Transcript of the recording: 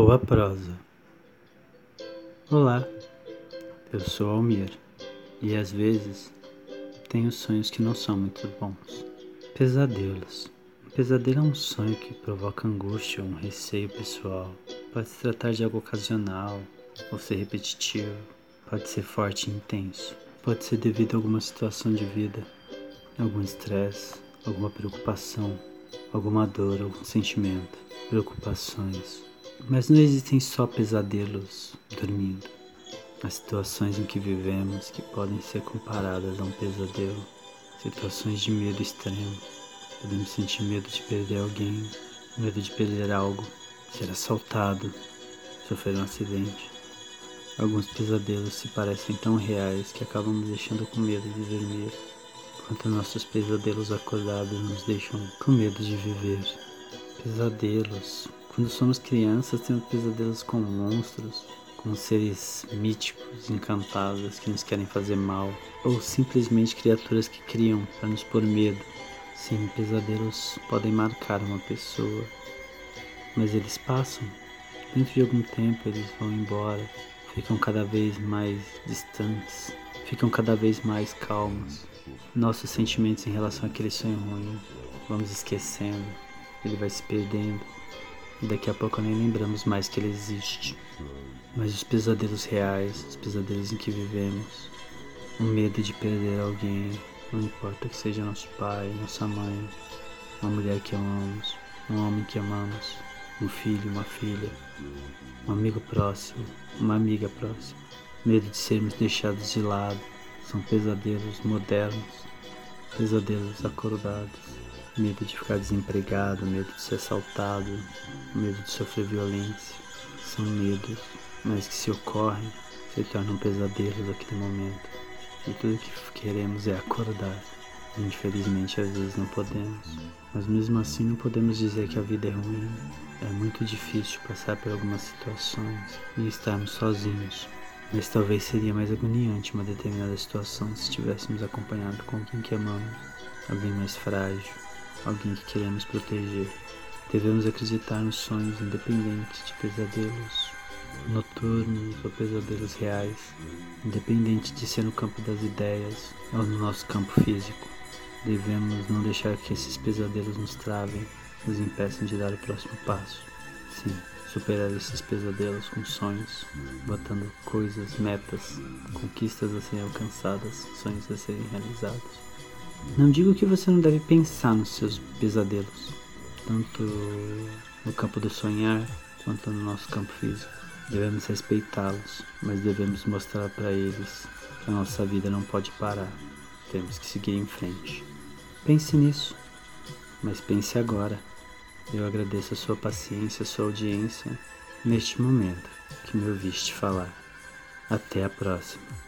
Boa prosa. Olá, eu sou Almir e às vezes tenho sonhos que não são muito bons. Pesadelos. Um pesadelo é um sonho que provoca angústia ou um receio pessoal. Pode se tratar de algo ocasional ou ser repetitivo. Pode ser forte e intenso. Pode ser devido a alguma situação de vida, algum estresse, alguma preocupação, alguma dor, algum sentimento, preocupações mas não existem só pesadelos dormindo. Há situações em que vivemos que podem ser comparadas a um pesadelo. Situações de medo extremo. Podemos sentir medo de perder alguém, medo de perder algo, ser assaltado, sofrer um acidente. Alguns pesadelos se parecem tão reais que acabam nos deixando com medo de dormir, enquanto nossos pesadelos acordados nos deixam com medo de viver. Pesadelos, quando somos crianças, temos pesadelos com monstros, com seres míticos, encantados que nos querem fazer mal, ou simplesmente criaturas que criam para nos pôr medo. Sim, pesadelos podem marcar uma pessoa, mas eles passam. Dentro de algum tempo eles vão embora, ficam cada vez mais distantes, ficam cada vez mais calmos. Nossos sentimentos em relação àquele sonho ruim vamos esquecendo, ele vai se perdendo. Daqui a pouco nem lembramos mais que ele existe. Mas os pesadelos reais, os pesadelos em que vivemos, o medo de perder alguém, não importa que seja nosso pai, nossa mãe, uma mulher que amamos, um homem que amamos, um filho, uma filha, um amigo próximo, uma amiga próxima. Medo de sermos deixados de lado, são pesadelos modernos, pesadelos acordados medo de ficar desempregado, medo de ser assaltado, medo de sofrer violência. São medos, mas que se ocorrem, se tornam pesadelos naquele momento. E tudo que queremos é acordar. Infelizmente, às vezes não podemos. Mas mesmo assim, não podemos dizer que a vida é ruim. É muito difícil passar por algumas situações e estarmos sozinhos. Mas talvez seria mais agoniante uma determinada situação se estivéssemos acompanhados com alguém que amamos, alguém mais frágil, alguém que queremos proteger. Devemos acreditar nos sonhos independentes de pesadelos noturnos ou pesadelos reais, independente de ser no campo das ideias ou no nosso campo físico. Devemos não deixar que esses pesadelos nos travem, nos impeçam de dar o próximo passo. Sim, superar esses pesadelos com sonhos, botando coisas, metas, conquistas a serem alcançadas, sonhos a serem realizados. Não digo que você não deve pensar nos seus pesadelos, tanto no campo do sonhar quanto no nosso campo físico. Devemos respeitá-los, mas devemos mostrar para eles que a nossa vida não pode parar. Temos que seguir em frente. Pense nisso, mas pense agora. Eu agradeço a sua paciência, a sua audiência neste momento que me ouviste falar. Até a próxima.